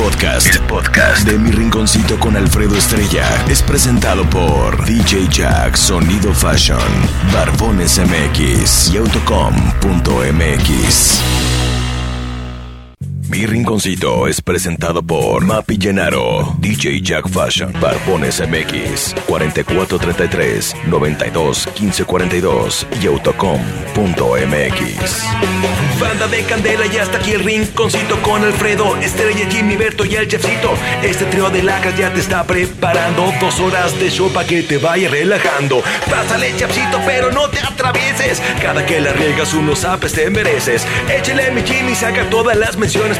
Podcast, el podcast de mi rinconcito con Alfredo Estrella es presentado por DJ Jack Sonido Fashion, Barbones MX y Autocom.mx. Mi rinconcito es presentado por Mapi Llenaro, DJ Jack Fashion, Barbones MX, 4433 92 1542 y Autocom.mx. Banda de Candela y hasta aquí el rinconcito con Alfredo, Estrella, Jimmy, Berto y el Chefcito. Este trío de lacas ya te está preparando dos horas de show para que te vaya relajando. Pásale, Chefcito, pero no te atravieses. Cada que la riegas unos apes te mereces. Échale mi Jimmy, saca todas las menciones,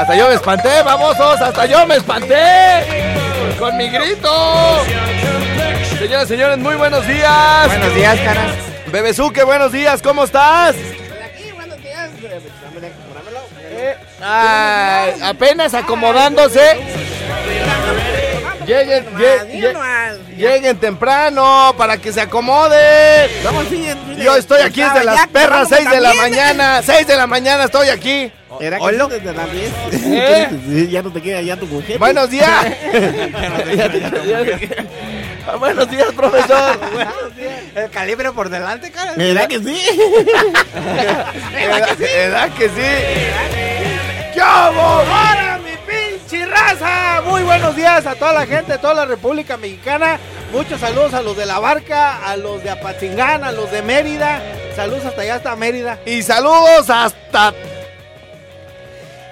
Hasta yo me espanté, babosos, hasta yo me espanté. Con mi grito. Señoras y señores, muy buenos días. Buenos días, caras. Bebezuque, buenos días, ¿cómo estás? Aquí, buenos días. Eh, ay, apenas acomodándose. Lleguen, lle- lle- lleguen temprano para que se acomoden. Yo estoy aquí desde las perras 6 de la mañana. 6 de la mañana estoy aquí. Era que Oilo. desde las 10. ¿Eh? Sí, ya no te queda ya tu mujer. Buenos días. Ah, Buenos días, profesor. El calibre por delante, cara. ¿Verdad que sí? ¿Verdad ¿Verdad que sí? ¿Qué hago? ¡Hola, mi pinche raza! Muy buenos días a toda la gente de toda la República Mexicana. Muchos saludos a los de La Barca, a los de Apatzingán, a los de Mérida. Saludos hasta allá, hasta Mérida. Y saludos hasta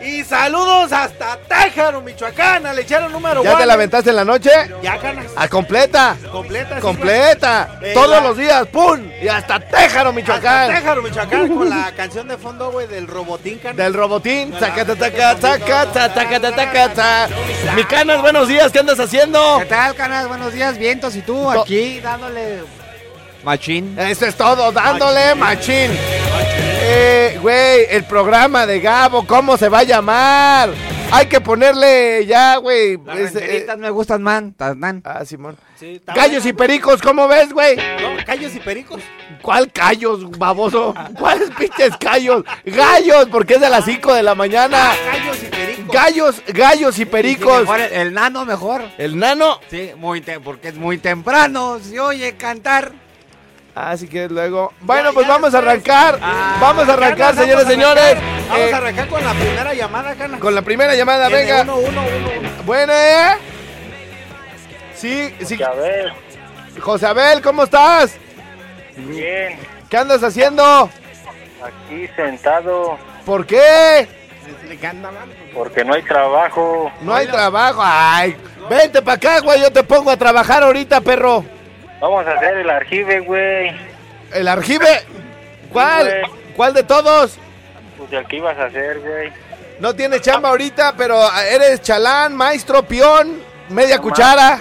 Y saludos hasta Tájaro, Michoacán, al lechero número ¿Ya te la aventaste en la noche? Ya ganas. A completa. Completa. sí, Completa. Eh, Todos la- los días. ¡Pum! Y hasta Téjaro, Hasta Michoacán. Tájaro, Michoacán, con la canción de fondo, güey, del robotín, canas. Del robotín. Mi canas, buenos días. ¿Qué andas haciendo? ¿Qué tal, caras? Buenos días, vientos. ¿Y tú aquí dándole machín? Eso es todo, dándole machín. Eh, güey, el programa de Gabo, ¿cómo se va a llamar? Hay que ponerle ya, güey. Las es, eh, me gustan, man. tan- ah, Simón. Sí, y pericos, ¿cómo ves, güey? No, callos y pericos. ¿Cuál callos, baboso? ¿Cuáles pinches callos? Gallos, porque es de las 5 de la mañana. Gallos y pericos. Gallos, gallos y Sí, pericos. mejor el, el nano mejor. El nano. Sí, muy porque es muy temprano. Se oye cantar. Así que luego. Bueno, Ya, pues ya vamos a arrancar. Ah, vamos a arrancar, Ganas, señores, vamos a señores. arrancar. Vamos Eh, a arrancar con la primera llamada, Ganas. con la primera llamada, venga. Uno, ¿eh? Sí, sí. A ver, José Abel, ¿cómo estás? bien, ¿Qué andas haciendo? aquí sentado ¿Por qué? porque no hay trabajo. No hay trabajo. Ay, vente para acá, güey. Yo te pongo a trabajar ahorita, perro. Vamos a hacer el archive, güey. ¿El arjive? ¿Cuál? ¿Cuál de todos? Pues el que ibas a hacer, güey. No tienes chamba ahorita, pero eres chalán, maestro, peón, media No cuchara.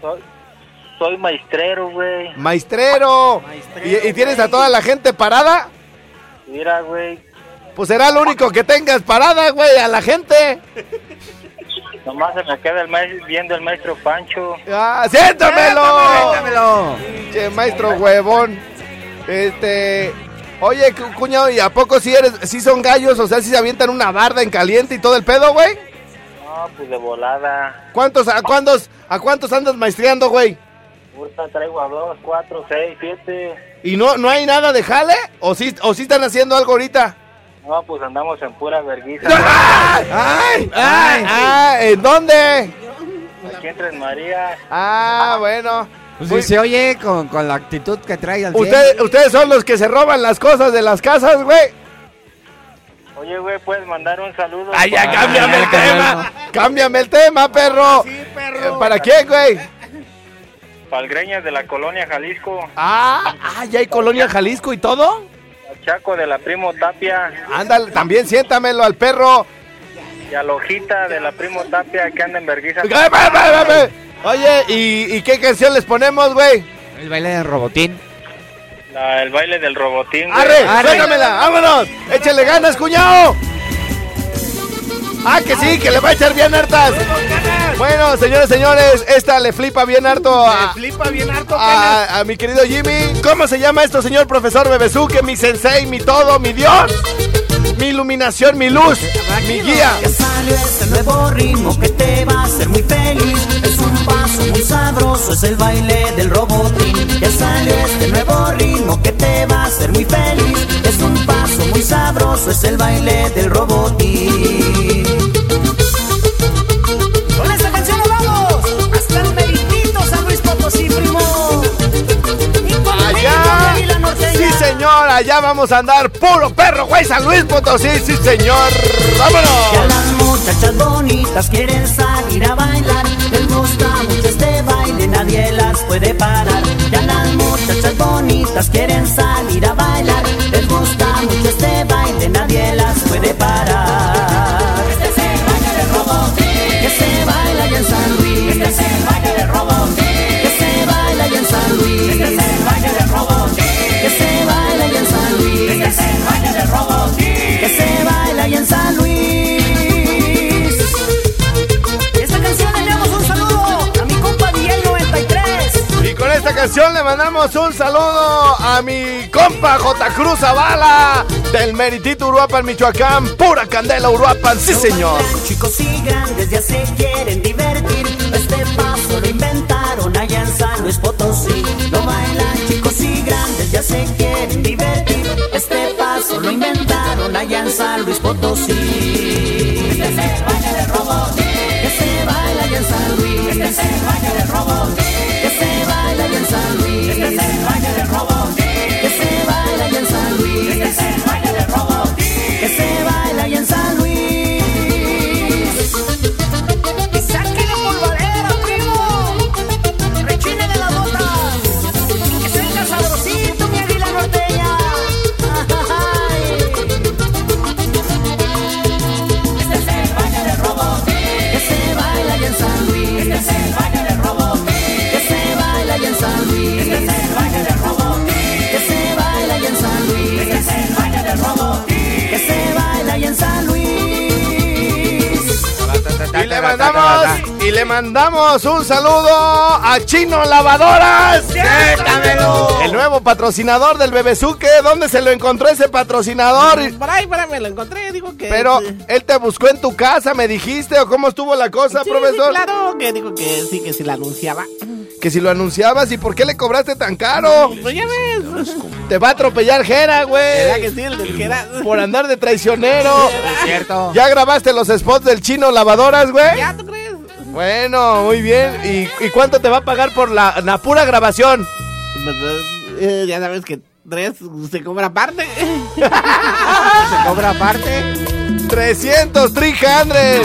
Soy, soy maestrero, güey. maestrero. Maestrero, ¿Y, y tienes a toda la gente parada? Mira, güey. Pues será lo único que tengas parada, güey, a la gente. Nomás se me queda el maestro, viendo el maestro Pancho. ¡Ah, siéntamelo! Cuéntamelo. Che, maestro huevón. Este. Oye, cu- cuñado, ¿y a poco si eres, si son gallos? O sea, si se avientan una barda en caliente y todo el pedo, güey. No, pues de volada. ¿Cuántos, a cuántos, a cuántos andas maestreando, güey? Ahorita traigo a dos, cuatro, seis, siete. ¿Y no, no hay nada de jale? ¿O sí, o sí están haciendo algo ahorita? No, pues andamos en pura vergüenza. ¡Ay! ¡Ay! ¡Ay! ¿En dónde? Aquí en Tres María. Ah, bueno. Pues Muy- se oye con, con la actitud que trae al 100. Usted- ustedes son los que se roban las cosas de las casas, güey. Oye, güey, puedes mandar un saludo. Ay, ya, para- cámbiame el tema. Cámbiame el tema, perro. Sí, Eh, perro. ¿Para quién, güey? Palgreñas de la colonia Jalisco. Ah, ah, ya hay colonia Jalisco y todo. Chaco de la Primo Tapia. Ándale, también siéntamelo al perro. Y a la hojita de la Primo Tapia que anda en vergüenza. Oye, ¿y, y qué canción les ponemos, güey? El baile del robotín. La- el baile del robotín. güey. ¡Arre! Arre. ¡Suéltamela! ¡Vámonos! ¡Échale ganas, cuñado! ¡Ah, que sí! ¡Que le va a echar bien hartas! Bueno, señores, señores, esta le flipa bien harto a, flipa bien harto, a, a mi querido Jimmy. ¿Cómo se llama esto, señor profesor Bebesuque? Mi sensei, mi todo, mi Dios, mi iluminación, mi luz, mi guía. Ya salió este nuevo ritmo que te va a hacer muy feliz. Es un paso muy sabroso, es el baile del robotín. Ya salió este nuevo ritmo que te va a hacer muy feliz. Es un paso muy sabroso, es el baile del robotín. Allá vamos a andar puro perro, güey, San Luis Potosí, sí señor. Ya ¡Vámonos! las muchachas bonitas quieren salir a bailar. Les gusta mucho este baile, nadie las puede parar. Ya las muchachas bonitas quieren salir a bailar. Les gusta mucho este baile, nadie las puede parar. Canción le mandamos un saludo a mi compa J. Cruz Zavala del Meritito Uruapan, Michoacán, pura candela Uruapan, sí señor. Chicos y grandes ya se quieren divertir. Este paso lo inventaron allá en San Luis Potosí. Lo bailan chicos y grandes ya se quieren divertir. Este paso lo inventaron allá en San Luis Potosí. Mandamos un saludo a Chino Lavadoras. El nuevo patrocinador del Bebesuque. ¿Dónde se lo encontró ese patrocinador? Por ahí, por ahí me lo encontré, digo que... Pero él te buscó en tu casa, me dijiste, o cómo estuvo la cosa, sí, profesor. claro, que digo que sí, que sí la anunciaba. Que si lo anunciabas, ¿y por qué le cobraste tan caro? Pues ya ves, Te va a atropellar Jera, ¿verdad güey. que sí? El del que era... Por andar de traicionero. Es cierto. ¿Ya grabaste los spots del chino lavadoras, güey? ¿Ya tú? Bueno, muy bien. ¿Y, y cuánto te va a pagar por la, la pura grabación? Eh, ya sabes que tres se cobra aparte. Se cobra aparte. 300, 300. ¿Eh?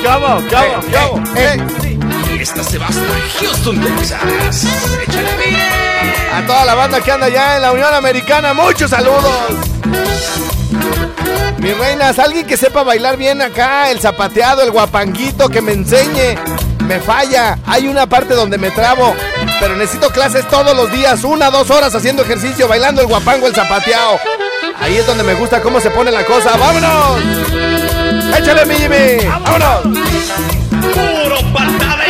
¿Qué hago? ¿Qué hago? ¿Qué hago? ¿Eh? Esta se va hasta Houston, Texas. Échale bien. A toda la banda que anda allá en la Unión Americana, muchos saludos. Mis reinas, alguien que sepa bailar bien acá, el zapateado, el guapanguito, que me enseñe. Me falla, hay una parte donde me trabo, pero necesito clases todos los días, una, dos horas haciendo ejercicio, bailando el guapango, el zapateado. Ahí es donde me gusta cómo se pone la cosa. ¡Vámonos! ¡Échale, mi Jimmy! ¡Vámonos! Puro patada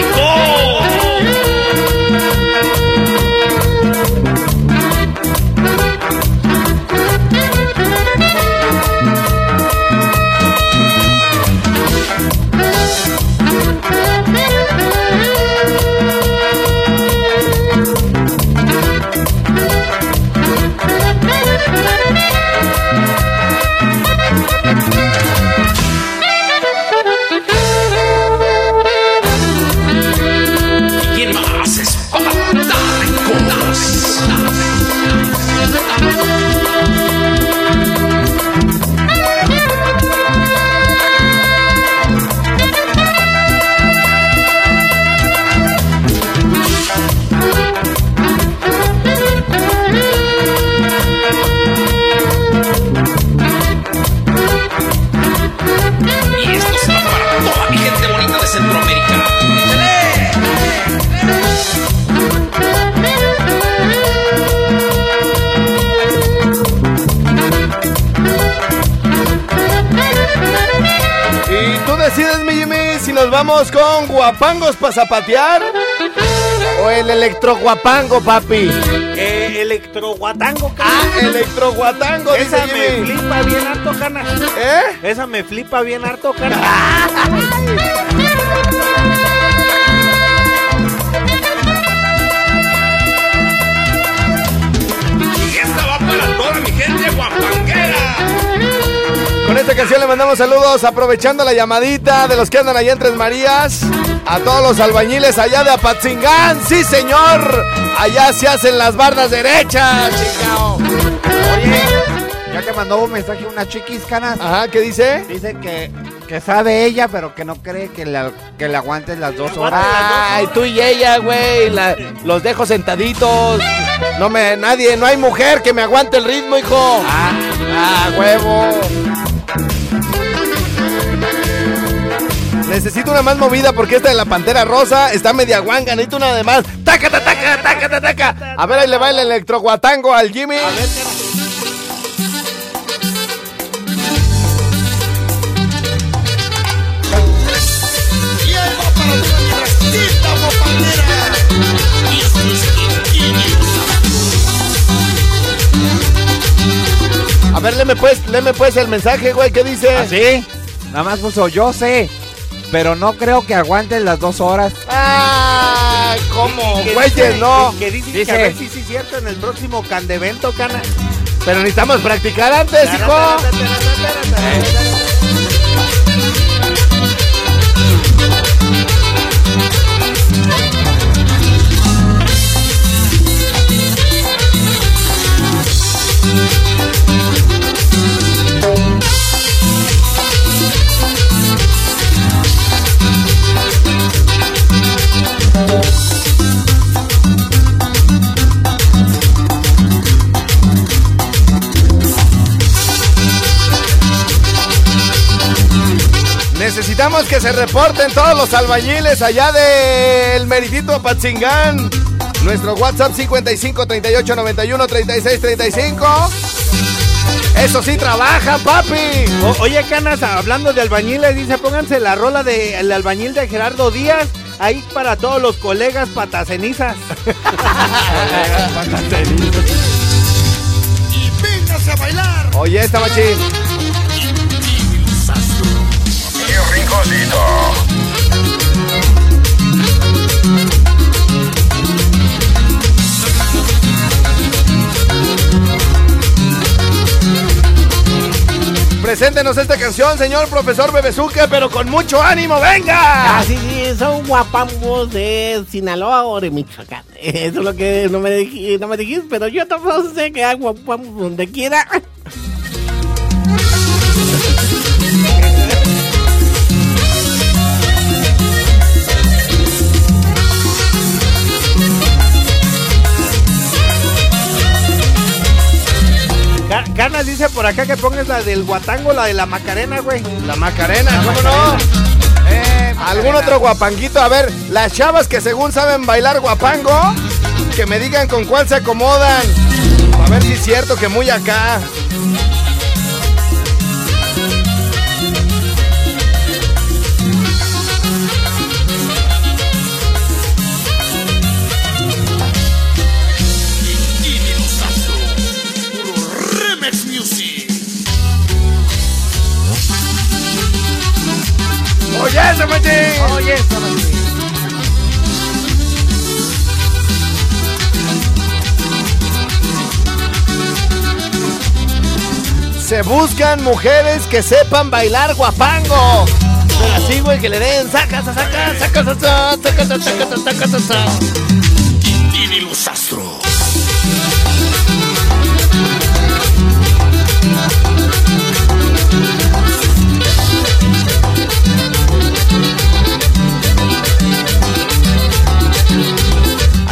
guapangos para zapatear o el electroguapango, papi. Eh, electroguatango, Ah, cana. electroguatango, dice Esa me Jimmy. flipa bien harto, cana. ¿Eh? Esa me flipa bien harto, cana. Y esta va para toda mi gente guapanguera. Con esta canción le mandamos saludos aprovechando la llamadita de los que andan allá en Tres Marías. A todos los albañiles allá de Apatzingán. Sí, señor. Allá se hacen las bardas derechas, chingao. Oye, ya que mandó un mensaje una chiquis canas, Ajá, ¿qué dice? dice que, que sabe ella, pero que no cree que le, que le aguantes las dos horas. Ay, tú y ella, güey. la- los dejo sentaditos. No me, nadie, no hay mujer que me aguante el ritmo, hijo. Ah, Ah, huevo. Necesito una más movida porque esta de la pantera rosa está media guanga. Necesito una de más. ¡Taca, taca, taca, taca, taca! A ver, ahí le va el electroguatango al Jimmy. A ver, A ver, léeme pues, léeme pues el mensaje, güey. ¿Qué dice? ¿Así? Nada más puso, yo sé, pero no creo que aguantes las dos horas. ¡Ah! ¿Cómo? Que Güeyes, no. Que, dice, Dice- que a ver si sí es cierto en el próximo candevento, cana. Pero necesitamos practicar antes, hijo. Necesitamos que se reporten todos los albañiles allá del Meritito Apatzingán. Nuestro WhatsApp 55 38 91 36 35. Eso sí trabajan, papi. O- oye, Canas, hablando de albañiles, dice, pónganse la rola del albañil de Gerardo Díaz, ahí para todos los colegas patacenizas. Y véngase a bailar. Oye, esta machín. Rinconcito. Preséntenos esta canción, señor profesor Bebezuque, pero con mucho ánimo, venga. Ah, sí, sí, son guapambos de Sinaloa o de Michoacán. Eso es lo que no me, no me dijiste, pero yo tampoco sé que hay guapambos donde quiera. Ca- Canas dice por acá que pongas la del guatango, la de la Macarena, güey. La Macarena, ¿cómo no? Eh, ¿Algún otro guapanguito? A ver, las chavas que según saben bailar guapango, que me digan con cuál se acomodan. A ver si es cierto que muy acá. Machín. Oye, esta noche. Se buscan mujeres que sepan bailar guapango. Pero así, güey, que le den saca, saca, saca, saca, saca, saca, saca, saca, saca, saca. Los Astros.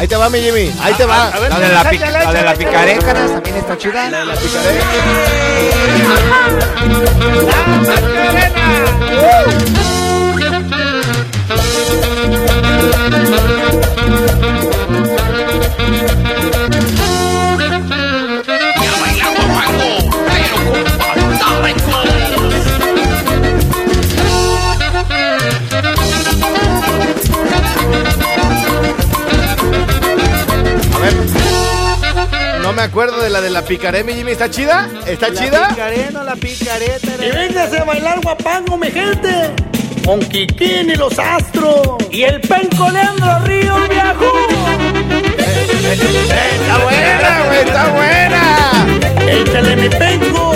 Ahí te va, mi Jimmy. Ahí te va. A ver, La de la, pic- la de la picarécanas también está chida. La picaré. Ya Cuéntame la de la picaré, mi Jimmy. ¿Está chida? ¿Está La chida? picaré, no la picaré. Y véngase a bailar guapango, mi gente. Con Kikín y los astros. Y el penco Leandro Río viejo. Está buena, güey, está buena. Échale mi penco,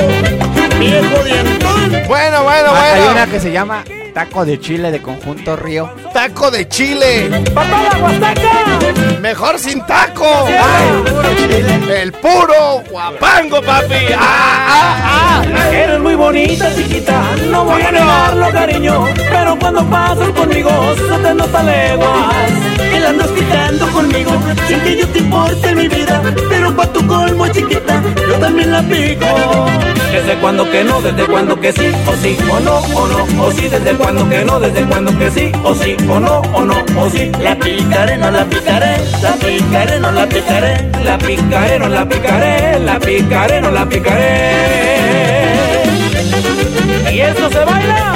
viejo dientón. Bueno, bueno, Ah, Hay una bueno. que se llama Taco de Chile de Conjunto Río. Taco de chile. ¡Papá la! Mejor sin taco. El puro guapango, papi. Ah, ah, ah. Eres muy bonita, chiquita, no voy a negarlo, cariño. Pero cuando pasas conmigo, se te nota leguas. Y la andas picando conmigo, sin que yo te importe mi vida. Pero pa' tu colmo, chiquita, yo también la pico. Desde cuando que no, desde cuando que sí, o sí, o no, o no, o sí, desde cuando que no, desde cuando que sí, o sí, o no, o no, o sí. La picaré, no la picaré, la picaré, no la picaré. La picaré, no la picaré, la picaré, no la picaré. Y esto se baila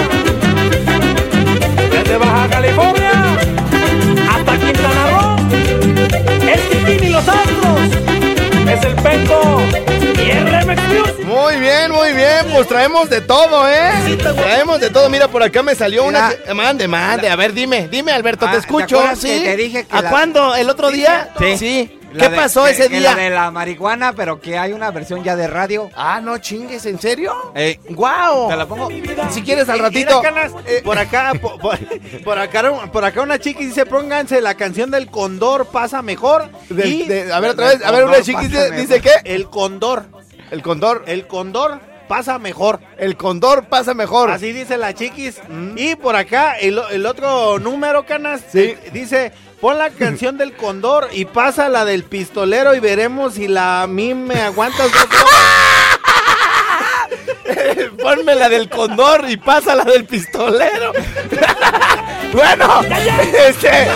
desde Baja California hasta Quintana Roo. Es Kikín y los Astros, es el Penco y el Remix. Muy bien, muy bien. Pues traemos de todo, ¿eh? Traemos de todo. Mira, por acá me salió una. Mira. Mande, mande. A ver, dime, dime, Alberto, Ah, te ¿te escucho. acuerdas ¿Sí? te dije que ¿A la- cuándo? ¿El otro día? Sí. ¿Qué La de- pasó que- ese que día? La de la marihuana, pero que hay una versión ya de radio. Ah, no chingues, ¿en serio? Eh, ¡Guau! Te la pongo. Si quieres al ratito. eh, por acá, por, por- por acá, por acá una chiqui dice, pónganse la canción del Condor pasa mejor. del- y de- a ver, otra vez. A ver, una pasa dice, dice qué? el Condor, El condor. el Condor pasa mejor. El condor pasa mejor. Así dice la chiquis. Y por acá, el, el otro número, canas, Sí. eh, dice, pon la canción del Condor y pasa la del pistolero y veremos si la a mí me aguantas dos. Ponme la del condor y pasa la del pistolero. bueno, este.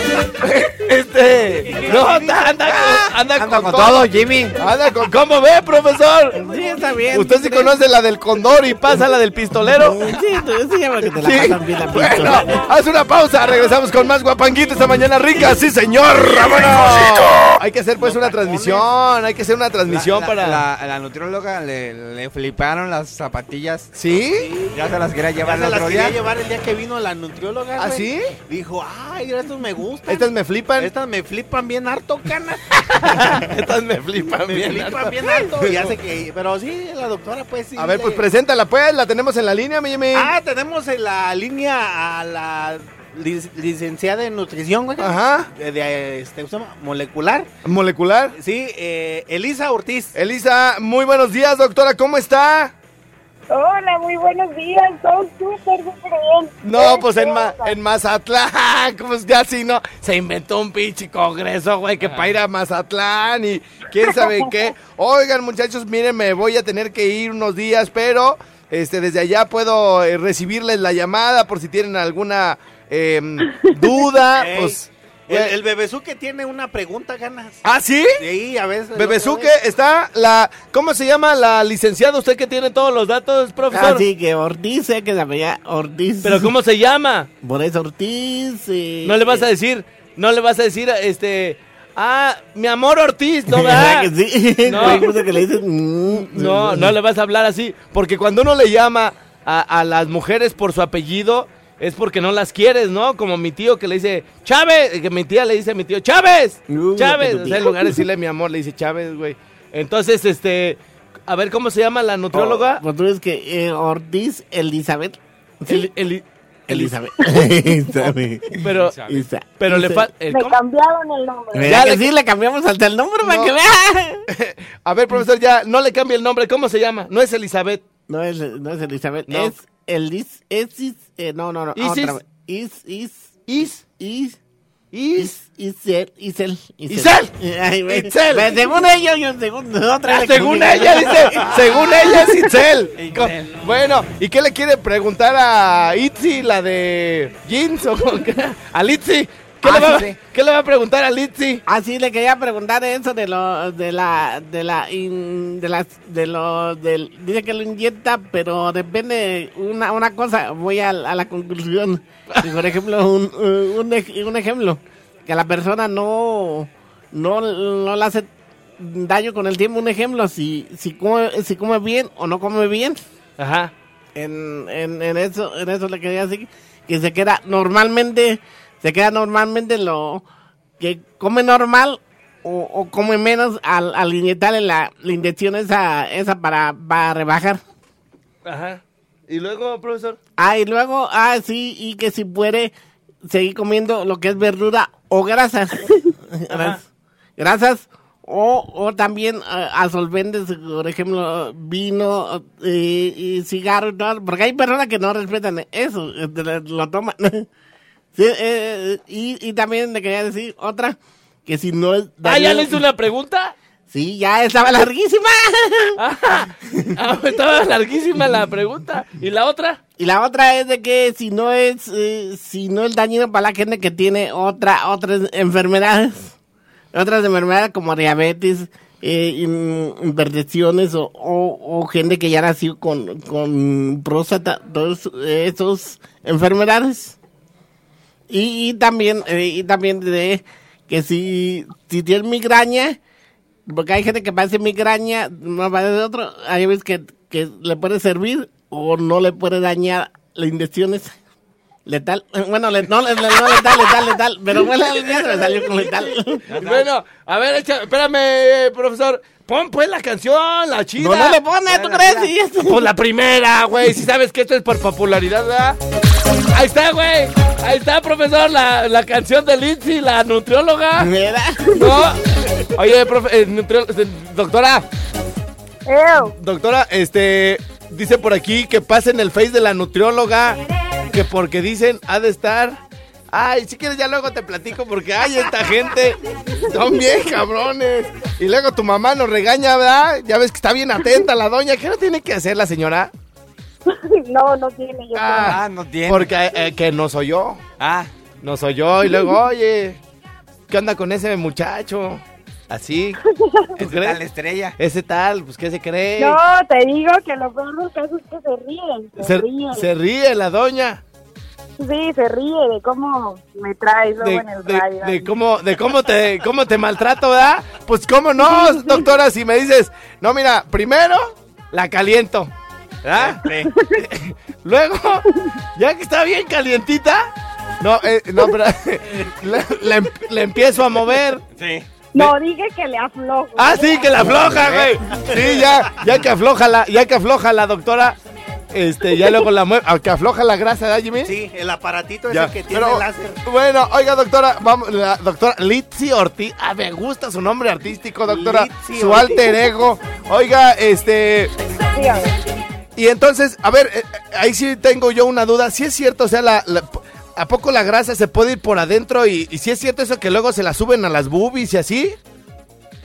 Este. No, anda, anda, con- anda, Anda con todo, Jimmy. Anda con. ¿Cómo ve, profesor? Sí, está bien. ¿Usted sí conoce la del condor y pasa la del pistolero? Sí, tú- sí, porque te la Sí. pasan bien la Bueno, pistola. haz una pausa. Regresamos con más guapanguito esta mañana rica. Sí, señor. ¡Vámonos! Hay que hacer pues una transmisión. Hay que hacer una transmisión La- para. La, la nutrióloga le, le fliparon las zapatillas. ¿Sí? Ya se las quería Ya llevar se el las otro quería llevar el día que vino la nutrióloga. ¿Ah, sí? Dijo, ay, estos me gustan. Estas me flipan. Estas me flipan bien harto, cana. Estas me flipan Me bien. flipan harto. bien harto. Y hace que, pero sí, la doctora, pues sí. A ver, le- pues preséntala, pues. La tenemos en la línea, mi Jimmy. Ah, tenemos en la línea a la lic- licenciada en nutrición, güey. Ajá. De, de, este, molecular. Molecular. Sí, eh, Elisa Ortiz. Elisa, muy buenos días, doctora. ¿Cómo está? Hola, muy buenos días. Todo súper, súper bien. No, pues en, Ma- en Mazatlán, como ya si no, se inventó un pinche congreso, güey, que para ir a Mazatlán y quién sabe qué. Oigan, muchachos, miren, me voy a tener que ir unos días, pero este desde allá puedo eh, recibirles la llamada por si tienen alguna em, duda, pues... el, eh, el bebesuque tiene una pregunta, ganas. ¿Ah, sí? Sí, a veces. Bebesuque, está la... ¿Cómo se llama la licenciada? Usted que tiene todos los datos, profesor. Así que Ortiz, sé que se llama Ortiz. ¿Pero cómo se llama? Por eso Ortiz. eh, No le vas a decir, no le vas a decir, este... Ah, mi amor Ortiz, ¿no ¿Verdad verdad? que sí? No. Que le dicen. mm, No, no le vas a hablar así, porque cuando uno le llama a, a las mujeres por su apellido, es porque no las quieres, ¿no? Como mi tío que le dice, Chávez, que mi tía le dice a mi tío, Chávez, Uh, Chávez, o sea, en lugar de decirle mi amor, le dice Chávez, güey. Entonces, este, a ver, ¿cómo se llama la nutrióloga? Pues tú ves que eh, Ortiz Elizabeth. El- el- Elizabeth. Elizabeth. pero, le falta... Me cambiaron el nombre. ¿Verdad Ya le- sí? Le cambiamos hasta el nombre para que vea. A ver, profesor, ya, no le cambie el nombre, ¿cómo se llama? No es Elizabeth. No es, no es Elizabeth, No. es Elis, Esis, eh, no, no, no, Isis. otra vez. Is, is, Is, is, is, is, Isel, Isel, Isel. Itzel. Pues, según ellos, yo según otra Ah, según ella, dice, según ella es Itzel. Co- Bueno, ¿y qué le quiere preguntar a Itzi, la de jeans o con qué? a Litzy? ¿Qué, Ah, le va, sí, sí. ¿Qué le va a preguntar a Litzy? Ah, sí, le quería preguntar eso de lo, de la, de la, in- de las, de lo, del, dice que lo inyecta, pero depende, una, una cosa, voy a, a la conclusión, que, por ejemplo, un, un, un ejemplo, que la persona no, no, no la hace daño con el tiempo. Un ejemplo, si, si, come, si come bien o no come bien. Ajá. En, en, en eso, en eso le quería decir que se queda normalmente, se queda normalmente lo que come normal o, o come menos al, al inyectarle la, la inyección esa, esa para, para rebajar. Ajá. Y luego, profesor. Ah, y luego, ah, sí, y que si puede seguir comiendo lo que es verdura o grasas. Gras- grasas o, o también solventes, por ejemplo, vino eh, y cigarro y todo, porque hay personas que no respetan eso, eh, lo toman. Sí, eh, y, y también le quería decir otra, que si no es... Ah, ¿ya le hice una pregunta? Sí, ya estaba larguísima. Ah, estaba larguísima la pregunta. ¿Y la otra? Y la otra es de que si no es, eh, si no es dañino para la gente que tiene otra, otras enfermedades, otras enfermedades como diabetes, eh, o, o gente que ya nació con, con próstata, todas esas enfermedades. Y, y también, eh, y también de que si, si tienes migraña, porque hay gente que padece migraña, no padece otro, hay veces que, que le puede servir o no le puede dañar la inyección esa. Letal. Bueno, le- no, le- no letal, letal, letal. Pero bueno, me salió con letal. Bueno, a ver, echa- espérame, eh, profesor. Pon pues la canción, la chida. No, no le pone, ¿tú crees? Pues la primera, güey. Si sabes que esto es por popularidad, ¿verdad? Ahí está, güey. Ahí está, profesor, la, la canción de Lindsay, la nutrióloga. Mira. No. Oye, profe, eh, nutrió- eh, doctora. Doctora, este, dice por aquí que pasen el face de la nutrióloga, que porque dicen ha de estar. Ay, si quieres ya luego te platico porque hay esta gente, son bien cabrones. Y luego tu mamá nos regaña, ¿verdad? Ya ves que está bien atenta la doña. ¿Qué no tiene que hacer la señora? No, no tiene. Yo Ah, no tiene. Porque eh, que nos oyó. Ah. Nos oyó y luego, oye, ¿qué onda con ese muchacho? Así. ¿Tú Ese tal estrella. Ese tal, pues ¿qué se cree? No, te digo que lo peor del caso es que se ríen. Se, se, ríen. se ríe la doña. Sí, se ríe de cómo me traes luego De, en el de- radio. de cómo, de cómo te, cómo te maltrato, ¿verdad? Pues cómo no, doctora, si me dices, no, mira, primero la caliento, ¿verdad? Luego, ya que está bien calientita, no, eh, no, pero le, le em- le empiezo a mover. Sí. No, dije que le aflojo. Ah, sí, que la afloja, güey. Sí, ya, ya que afloja la, ya que afloja la doctora, este, ya luego la mueve, que afloja la grasa, ¿verdad, Jimmy? Sí, el aparatito Ya, ese que tiene pero- láser. Bueno, oiga, doctora, vamos, la doctora Litsi Ortiz. Ah, me gusta su nombre artístico, doctora. Litsi su Ortiz. alter ego. Oiga, este. Y entonces, a ver, eh, eh, ahí sí tengo yo una duda. Si es cierto, o sea, la, la- ¿a poco la grasa se puede ir por adentro? Y, si es cierto eso que luego se la suben a las boobies y así.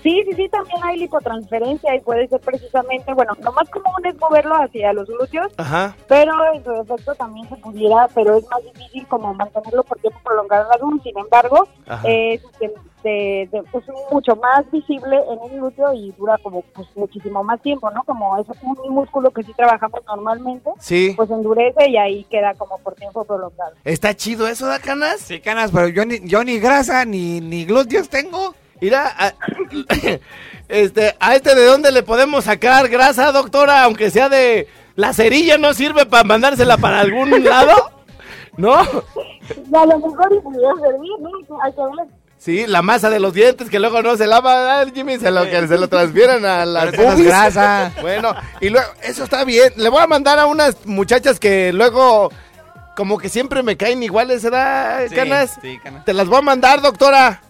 Sí, sí, sí, también hay lipotransferencia y puede ser precisamente, bueno, lo más común es moverlo hacia los glúteos, Ajá. pero en su efecto también se pudiera, pero es más difícil como mantenerlo por tiempo prolongado en la luz. Sin embargo, es de- de- de- pues, mucho más visible en el glúteo y dura como pues, muchísimo más tiempo, ¿no? Como es un músculo que sí trabajamos normalmente, Sí. pues endurece y ahí queda como por tiempo prolongado. ¿Está chido eso, da canas? Sí, canas, pero yo ni, yo ni grasa ni, ni glúteos tengo. Mira, a, este, a este de dónde le podemos sacar grasa, doctora, aunque sea de la cerilla, ¿no sirve para mandársela para algún lado? ¿No? Y a lo mejor servir, ¿no? Hay que ver. Sí, la masa de los dientes que luego no se lava, Jimmy, se lo, que se lo transfieren a las boobies. grasa. Bueno, y luego, eso está bien. Le voy a mandar a unas muchachas que luego, como que siempre me caen iguales, ¿verdad, Sí, Canas? sí, canas. Te las voy a mandar, doctora.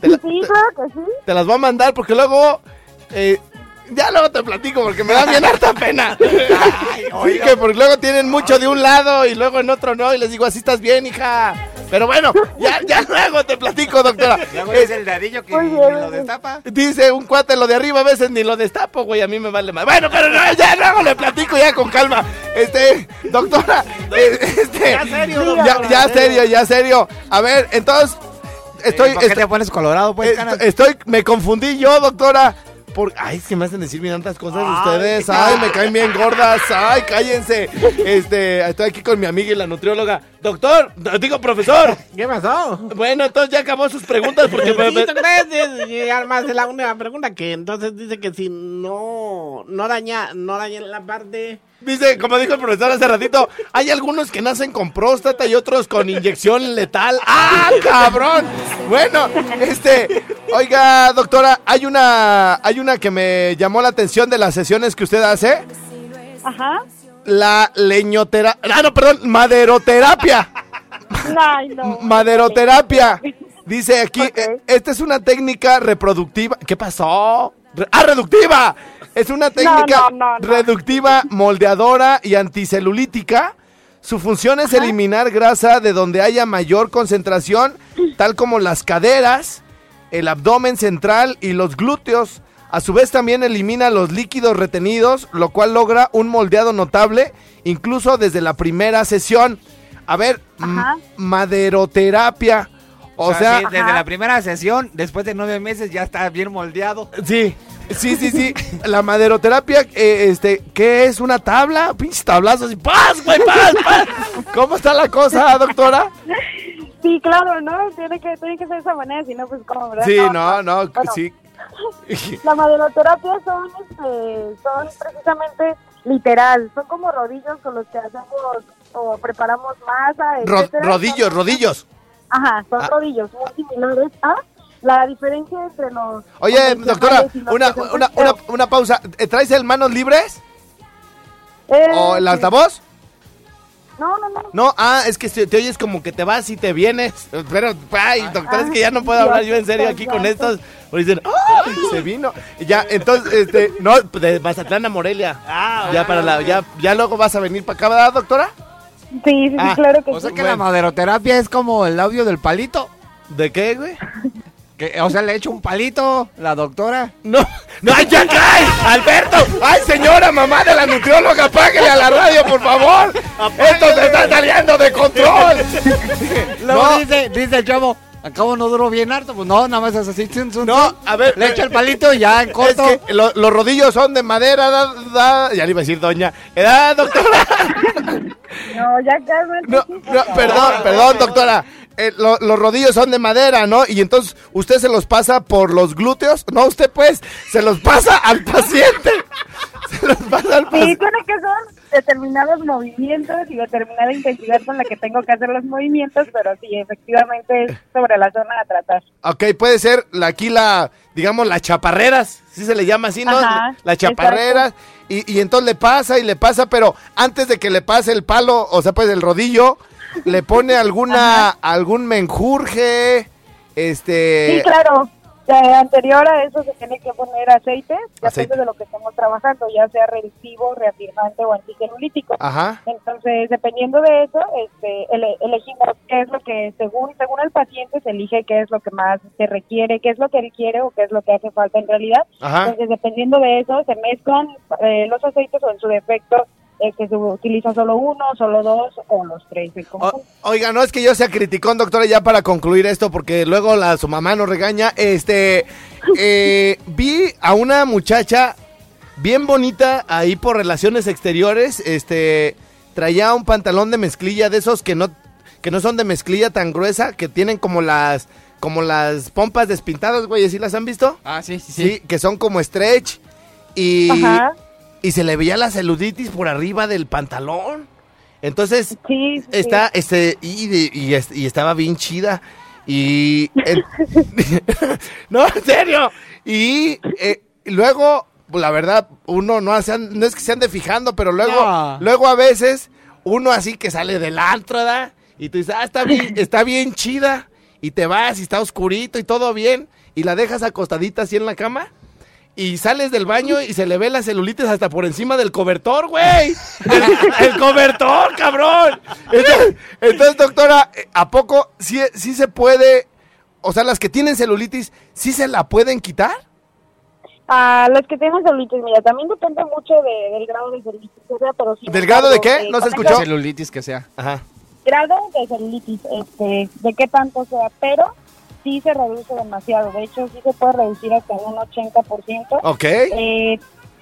Te, la- Sí, claro que sí. te las voy a mandar porque luego, eh, ya luego te platico porque me da bien harta pena. Sí, que porque luego tienen mucho de un lado y luego en otro no, y les digo, así estás bien, hija. Pero bueno, ya, ya luego te platico, doctora. Luego Eh, es el dadillo que ni lo destapa. Dice un cuate lo de arriba, a veces ni lo destapo, güey, a mí me vale más. Bueno, pero no, ya luego le platico ya con calma. Este, doctora, eh, este, Ya serio, ya, doctora, ya serio. serio, ya serio. A ver, entonces, estoy, ¿Por qué estoy, te pones colorado, pues, estoy- canas? estoy- me confundí yo, doctora, por... Ay, se me hacen decir bien tantas cosas ustedes. Ay, me caen bien gordas. Ay, cállense. Este, estoy aquí con mi amiga y la nutrióloga. Doctor, digo profesor. ¿Qué pasó? Bueno, entonces ya acabó sus preguntas porque Sí, ¿tú crees? Y además de la única pregunta que entonces dice que si no no daña no daña la parte Dice, como dijo el profesor hace ratito, hay algunos que nacen con próstata y otros con inyección letal. ¡Ah, cabrón! Bueno, este, oiga, doctora, hay una, hay una que me llamó la atención de las sesiones que usted hace. Ajá. La leñoterapia, ah, no, perdón, maderoterapia. No. Maderoterapia. Dice aquí, eh, esta es una técnica reproductiva. ¿Qué pasó? ¡Ah, reductiva! Es una técnica no, no, no. reductiva, moldeadora y anticelulítica. Su función es eliminar grasa de donde haya mayor concentración, tal como las caderas, el abdomen central y los glúteos. A su vez también elimina los líquidos retenidos, lo cual logra un moldeado notable, incluso desde la primera sesión. A ver, maderoterapia. O, sea, sí, desde la primera sesión, después de nueve meses, ya está bien moldeado. Sí, sí, sí, sí. La maderoterapia, eh, este, ¿qué es? ¿Una tabla? Pinches tablazos y ¡paz, güey, paz, paz! ¿Cómo está la cosa, doctora? Sí, claro, ¿no? Tiene que, tiene que ser de esa manera, si no, pues, ¿cómo, verdad? Sí, no, no, Bueno, sí. La maderoterapia son, este, son precisamente literal, son como rodillos con los que hacemos o preparamos masa, Ro- etcétera. rodillos, rodillos. Ajá, son Ah. rodillos muy similares a la diferencia entre los... Oye, doctora, los una, una, una, una pausa. Eh, ¿Traes el manos libres? Eh, ¿O el sí. altavoz? No, no, no. No, ah, es que te oyes como que te vas y te vienes. Pero, ay, doctora, es que ya no puedo Ah, hablar yo en serio aquí con estos. Porque dicen. Se vino. Ya, entonces, este, no, de Mazatlán a Morelia. ya para la, ya, ya luego vas a venir para acá, ¿verdad, doctora? Sí, sí, sí, Ah, claro que O sea sí. que la maderoterapia es como el audio del palito. ¿De qué, güey? O sea, le echa un palito la doctora. No, no, ¡ay, ya cae! ¡Alberto! ¡Ay, señora, mamá de la nutrióloga, apáguele a la radio, por favor! ¡Esto se está saliendo de control! Luego No. dice, dice el chavo, acabo no duró bien harto. Pues no, nada más es así. No, a ver. Le echa el palito y ya en corto. Es que lo- los rodillos son de madera, da, da- ya le iba a decir doña. ¿Edad, doctora? No, ya cálmate. No, sí, no, perdón, perdón, doctora. Eh, lo- los rodillos son de madera, ¿no? Y entonces usted se los pasa por los glúteos. No, usted pues se los pasa al paciente. Se los pasa al Sí, paciente. tiene que son determinados movimientos y determinada intensidad con la que tengo que hacer los movimientos, pero sí, efectivamente es sobre la zona a tratar. Ok, puede ser la, aquí la, digamos, las chaparreras, sí se le llama así, ¿no? Las chaparreras, y, y entonces le pasa y le pasa, pero antes de que le pase el palo, o sea, pues el rodillo, le pone alguna, algún menjurje, este... Sí, claro. Eh, anterior a eso se tiene que poner aceite, Aceite. depende de lo que estemos trabajando, ya sea reductivo, reafirmante o anticelulítico. Ajá. Entonces, dependiendo de eso, este, ele- elegimos qué es lo que, según según el paciente, se elige qué es lo que más se requiere, qué es lo que él quiere o qué es lo que hace falta en realidad. Ajá. Entonces, dependiendo de eso, se mezclan eh, los aceites o en su defecto, eh, que se utiliza solo uno, solo dos o los tres. O- oiga, no es que yo sea criticón, doctora, ya para concluir esto, porque luego la, su mamá nos regaña. Este, eh, vi a una muchacha bien bonita ahí por relaciones exteriores. Este, traía un pantalón de mezclilla de esos que no, que no son de mezclilla tan gruesa, que tienen como las, como las pompas despintadas, güey, ¿sí las han visto? Ah, sí, sí, Sí, que son como stretch y, Ajá. Y se le veía la celulitis por arriba del pantalón. Entonces, Sí, sí. está, este, y, de- y, es- y estaba bien chida. Y. no, en serio. Y eh, luego, pues, la verdad, uno no, hace, no es que se ande fijando, pero luego, No. luego a veces, uno así que sale del antro, ¿verdad? Y tú dices, ah, está bien, está bien chida. Y te vas y está oscurito y todo bien. Y la dejas acostadita así en la cama. Y sales del baño y se le ve la celulitis hasta por encima del cobertor, güey. El, el cobertor, cabrón. Entonces, entonces, doctora, ¿a poco sí, sí se puede? O sea, las que tienen celulitis, ¿sí se la pueden quitar? A los que tienen celulitis, mira, también depende mucho de- del grado de celulitis que sea, pero sí. ¿Del grado de qué? eh, ¿No se escuchó? el celulitis que sea. Ajá. Grado de celulitis, este, de qué tanto sea, pero sí se reduce demasiado. De hecho, sí se puede reducir hasta un 80%. Ok. Eh,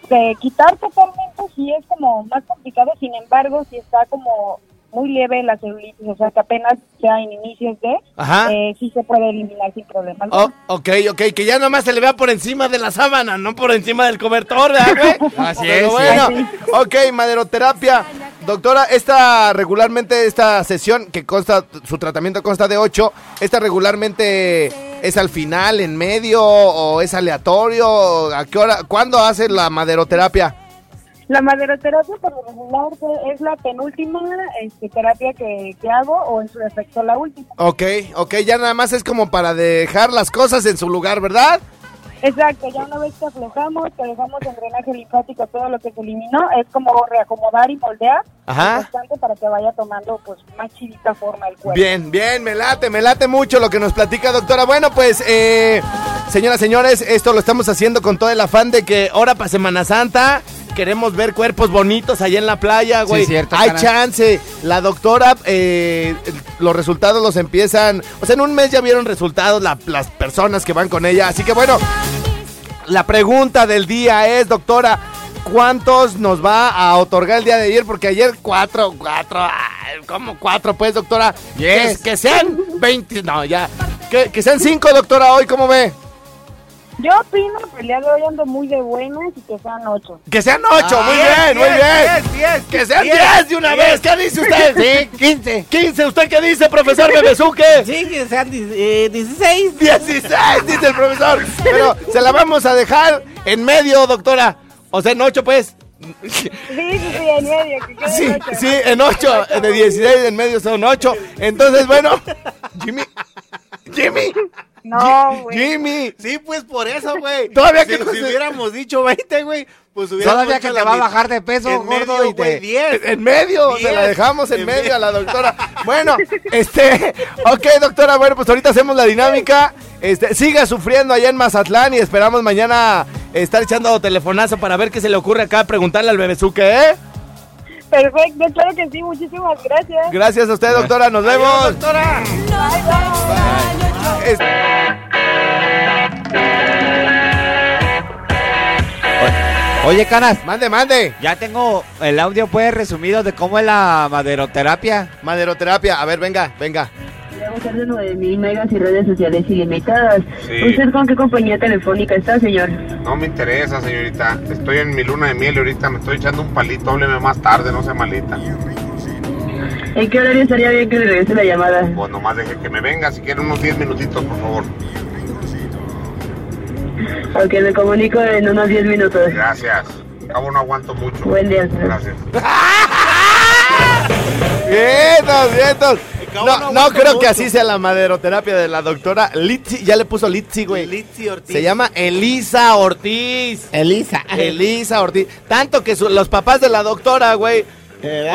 de quitar totalmente sí es como más complicado, sin embargo, si está como muy leve la celulitis, o sea, que apenas sea en inicios de, Ajá. eh, sí se puede eliminar sin problema. Oh, ok, ok, que ya nomás se le vea por encima de la sábana, no por encima del cobertor, ¿verdad, güey? Así Pero es, bueno, sí. ok, maderoterapia. Doctora, esta regularmente, esta sesión que consta, su tratamiento consta de ocho, ¿esta regularmente es al final, en medio o es aleatorio? ¿A qué hora? ¿Cuándo hace la maderoterapia? La maderoterapia por lo regular es la penúltima este, terapia que, que hago o en su defecto la última. Ok, ok, ya nada más es como para dejar las cosas en su lugar, ¿verdad? Exacto, ya una vez que aflojamos, que dejamos en drenaje linfático todo lo que se eliminó, es como reacomodar y moldear Ajá. bastante para que vaya tomando pues más chidita forma el cuerpo. Bien, bien, me late, me late mucho lo que nos platica, doctora. Bueno, pues, eh, señoras, señores, esto lo estamos haciendo con todo el afán de que ahora para Semana Santa queremos ver cuerpos bonitos allá en la playa, güey. Sí, cierto, Hay chance. La doctora, eh, los resultados los empiezan, o sea, en un mes ya vieron resultados la- las personas que van con ella. Así que bueno, la pregunta del día es, doctora, ¿cuántos nos va a otorgar el día de ayer? Porque ayer cuatro, cuatro, ay, ¿cómo cuatro pues, doctora? Yes. Que, que sean 20, no, ya. Que, que sean cinco, doctora, hoy, ¿cómo ve? Yo opino que el día de hoy ando muy de buenas y que sean ocho. Que sean ocho, Ah, muy diez, bien, muy diez, bien. que sean diez de una vez, ¿qué dice usted? Sí, 15. 15, ¿usted qué dice, profesor Bebezuque? Sí, que sean diez- eh, 16. 16, dice el profesor. Pero se la vamos a dejar en medio, doctora. O sea, en ocho, pues. Sí, sí, sí, en medio, que Sí, ocho. sí, en 8, de 16 en medio son 8. Entonces, bueno, Jimmy, Jimmy, No, güey. Jimmy. Sí, pues por eso, güey. Todavía si, que no si se- hubiéramos dicho 20, güey, pues hubiéramos Todavía que te va a bajar de peso, en gordo, medio, y te- 10. En medio, se la Diez. dejamos en En medio medio. a la doctora. Bueno, este, ok, doctora, bueno, pues ahorita hacemos la dinámica. Este, siga sufriendo allá en Mazatlán y esperamos mañana estar echando telefonazo para ver qué se le ocurre acá, preguntarle al bebezuque, ¿eh? Perfecto, claro que sí, muchísimas gracias. Gracias a usted, doctora, nos Adiós, vemos. doctora. Es- Oye, Canas, Mande, mande. ya tengo el audio pues resumido de cómo es la maderoterapia. Maderoterapia, a ver, venga, venga. De 9000 megas y redes sociales ilimitadas. Sí. ¿Usted con qué compañía telefónica está, señor? No me interesa, señorita. Estoy en mi luna de miel y ahorita me estoy echando un palito. Hábleme más tarde, no sea malita. ¿En qué horario estaría bien que le regrese la llamada? Pues nomás deje que me venga, si quiere unos 10 minutitos, por favor. Ok, me comunico en unos 10 minutos. Gracias. Cabo no aguanto mucho. Buen día, señor. Gracias. Vientos, vientos. No, no creo que así sea la maderoterapia de la doctora Litsi. Ya le puso Litsi, güey. Litsi Ortiz. Se llama Elisa Ortiz. Elisa. Elisa Ortiz. Tanto que su- los papás de la doctora, güey.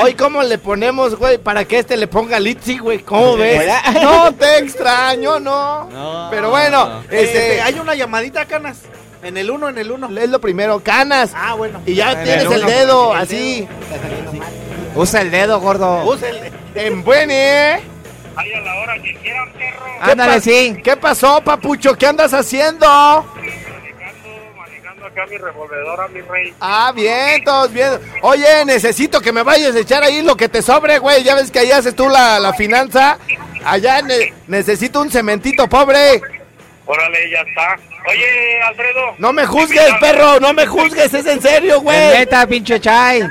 Hoy, ¿cómo le ponemos, güey? Para que este le ponga Litsi, güey. ¿Cómo ves? ¿Verdad? No te extraño, no. No. Pero bueno, Este, este. hay una llamadita, Canas. En el 1, en el 1. Es lo primero, canas. Ah, bueno. Y ya En tienes el dedo, El así. Usa el dedo, gordo. Usa el- En buen, ¿eh? Ahí a la hora que quieran, perro. ¿Qué Ándale, sí. ¿Qué pasó, papucho? ¿Qué andas haciendo? Manejando, manejando acá mi revolvedora, mi rey. Ah, bien, todos bien. Oye, necesito que me vayas a echar ahí lo que te sobre, güey. Ya ves que ahí haces tú la, la finanza. Allá ne- necesito un cementito, pobre. Órale, ya está. Oye, Alfredo. No me juzgues, perro, no me juzgues, es en serio, güey. neta, pinche Chay.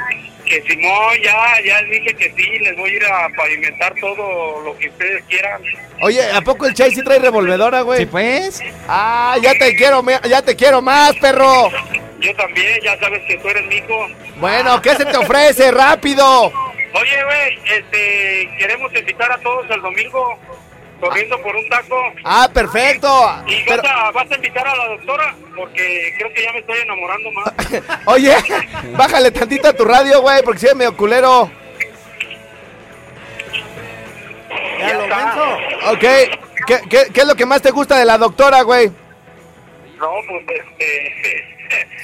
Que Simón, ya, ya les dije que sí, les voy a ir a pavimentar todo lo que ustedes quieran. Oye, ¿a poco el Chay sí trae revolvedora, güey? Sí, pues. Ah, ya te quiero, ya te quiero más, perro. Yo también, ya sabes que tú eres mi hijo. Bueno, ¿qué se te ofrece? Rápido. Oye, güey, este, queremos invitar a todos el domingo corriendo por un taco. Ah, perfecto. Y Pero- vas, a, vas a invitar a la doctora, porque creo que ya me estoy enamorando más. Oye, bájale tantito a tu radio, güey, porque si es medio culero. Ya lo menso. Ok, ¿Qué, qué, qué es lo que más te gusta de la doctora, güey? No, pues este.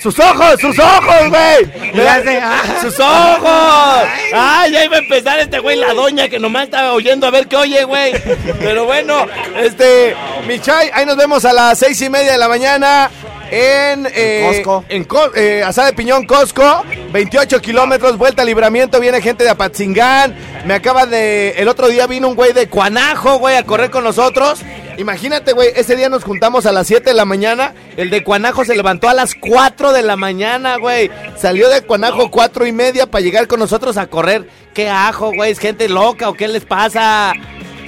¡Sus ojos! ¡Sus ojos, güey! Ah. ¡Sus ojos! ¡Ay, ya iba a empezar este güey, la doña que nomás estaba oyendo a ver qué oye, güey! Pero bueno, este, Michay, ahí nos vemos a las seis y media de la mañana en, eh, Costco. En Co- eh, Asada de Piñón Costco. 28 kilómetros, vuelta a libramiento. Viene gente de Apatzingán. Me acaba de. El otro día vino un güey de Cuanajo, güey, a correr con nosotros. Imagínate, güey, ese día nos juntamos a las 7 de la mañana. El de Cuanajo se levantó a las 4 de la mañana, güey. Salió de Cuanajo 4 y media para llegar con nosotros a correr. ¿Qué ajo, güey? ¿Es gente loca o qué les pasa?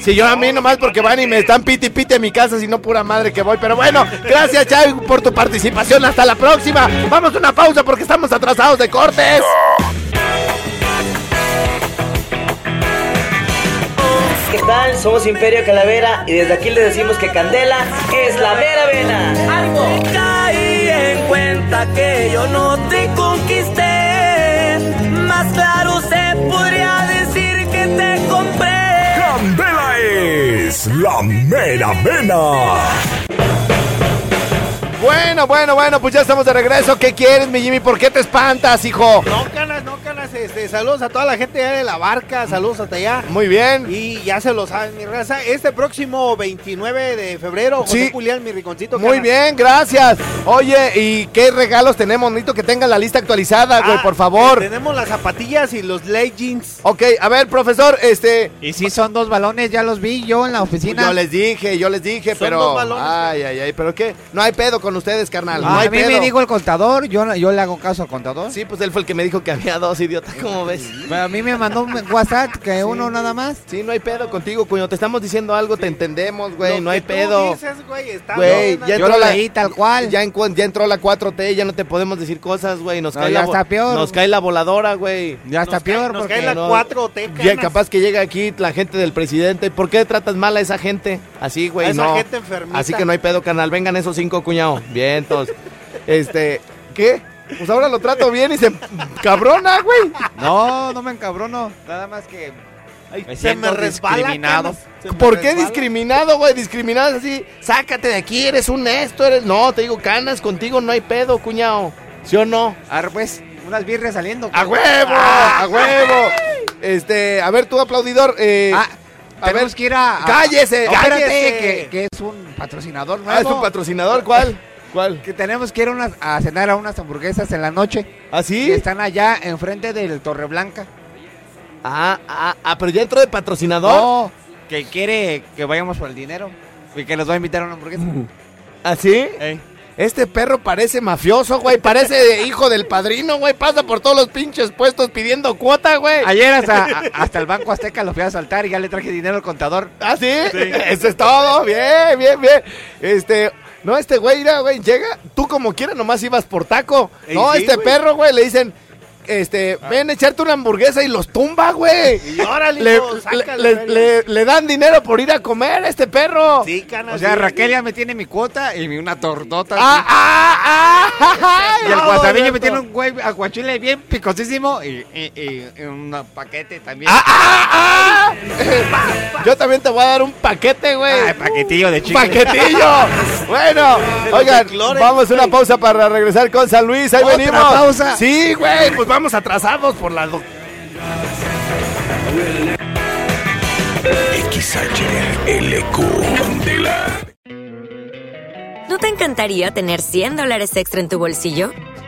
Si yo a mí nomás porque van y me están piti piti en mi casa, si no pura madre que voy. Pero bueno, gracias Chay por tu participación. Hasta la próxima. Vamos a una pausa porque estamos atrasados de cortes. ¿Qué tal? Somos Imperio Calavera y desde aquí les decimos que Candela es la mera vena. ¡Ánimo! Caí en cuenta que yo no te conquisté. Más claro se podría decir que te compré. Candela es la mera vena. Bueno, bueno, bueno, pues ya estamos de regreso. ¿Qué quieres, mi Jimmy? ¿Por qué te espantas, hijo? No. Este, saludos a toda la gente allá de la barca. Saludos hasta allá. Muy bien. Y ya se lo saben, mi raza. Este próximo 29 de febrero, José Sí. Julián, mi riconcito. Muy bien, gracias. Oye, ¿y qué regalos tenemos? Necesito que tengan la lista actualizada, güey, Ah, por favor. Tenemos las zapatillas y los leggings. Ok, a ver, profesor, este... Y si son dos balones, ya los vi yo en la oficina. Yo les dije, yo les dije, Son pero... dos balones. Ay, ay, ay, ¿pero qué? No hay pedo con ustedes, carnal. Ah, no hay a mí pedo. me dijo el contador, yo, yo le hago caso al contador. Sí, pues él fue el que me dijo que había dos, idiota, ¿cómo ves? Pero a mí me mandó un WhatsApp que uno nada más. Sí, no hay pedo contigo, cuño. Te estamos diciendo algo, te entendemos, güey. Lo No hay tú pedo. dices, güey, está Güey, bien, ya Yo entró lo la leí tal cual. Ya, ya entró la 4T, ya no te podemos decir cosas, güey. Nos No, cae ya la está peor. Nos cae la voladora, güey. Ya está Nos cae- peor nos porque cae la no- 4T, Ya canas. capaz que llega aquí la gente del presidente. ¿Por qué tratas mal a esa gente? Así, güey, A esa no. gente enfermita. Así que no hay pedo, canal. Vengan esos cinco, cuñado. Bien, entonces. este, ¿qué? Pues ahora lo trato bien y se cabrona, güey. No, no me encabrono. Nada más que me se siento me resbala, discriminado. Se me ¿Por qué resbala. discriminado, güey? Discriminado así. Sácate de aquí, eres un esto, eres. No, te digo, canas, contigo no hay pedo, cuñado. ¿Sí o no? A ver, pues, unas birrias saliendo. ¡A huevo! ¡A huevo! Este, a ver, tú aplaudidor. Eh, Ah, a tenemos ver, que ir a... a- ¡Cállese! Espérate, ¡Cállese! que, que es un patrocinador nuevo. Ah, ¿es un patrocinador? ¿Cuál? ¿Cuál? Que tenemos que ir a, unas- a cenar a unas hamburguesas en la noche. ¿Ah, sí? Que están allá enfrente del Torre Blanca. Ah, ah, ah, pero ya entró de patrocinador. No, que quiere que vayamos por el dinero. Y que nos va a invitar a una hamburguesa. ¿Ah, sí? Ey. Este perro parece mafioso, güey. Parece hijo del padrino, güey. Pasa por todos los pinches puestos pidiendo cuota, güey. Ayer hasta, a- hasta el Banco Azteca lo fui a saltar y ya le traje dinero al contador. ¿Ah, sí? Eso es todo. Bien, bien, bien. Este. No, este güey, mira, güey, llega. Tú como quieras, nomás ibas por taco. No, sí, este güey. perro, güey, le dicen. Este, ven a echarte una hamburguesa y los tumba, güey. Y órale, Le, hijo, le- sácale, le- feria. le- le dan dinero por ir a comer a este perro. Sí, canas. O sea, sí. Raquel ya me tiene mi cuota y mi- una tortota. Ah, ah, ah, y el no, guasabillo me Beto. tiene un güey aguachile bien picosísimo y, y- y- y un paquete también. Ah, ah, ah. Yo también te voy a dar un paquete, güey. Ay, paquetillo de chicle. paquetillo. Bueno, oigan, vamos a una pausa para regresar con San Luis. Ahí ¿Otra venimos. pausa? Sí, güey, pues vamos atrasados por la. do- XHLQ Candela. ¿No te encantaría tener 100 dólares extra en tu bolsillo?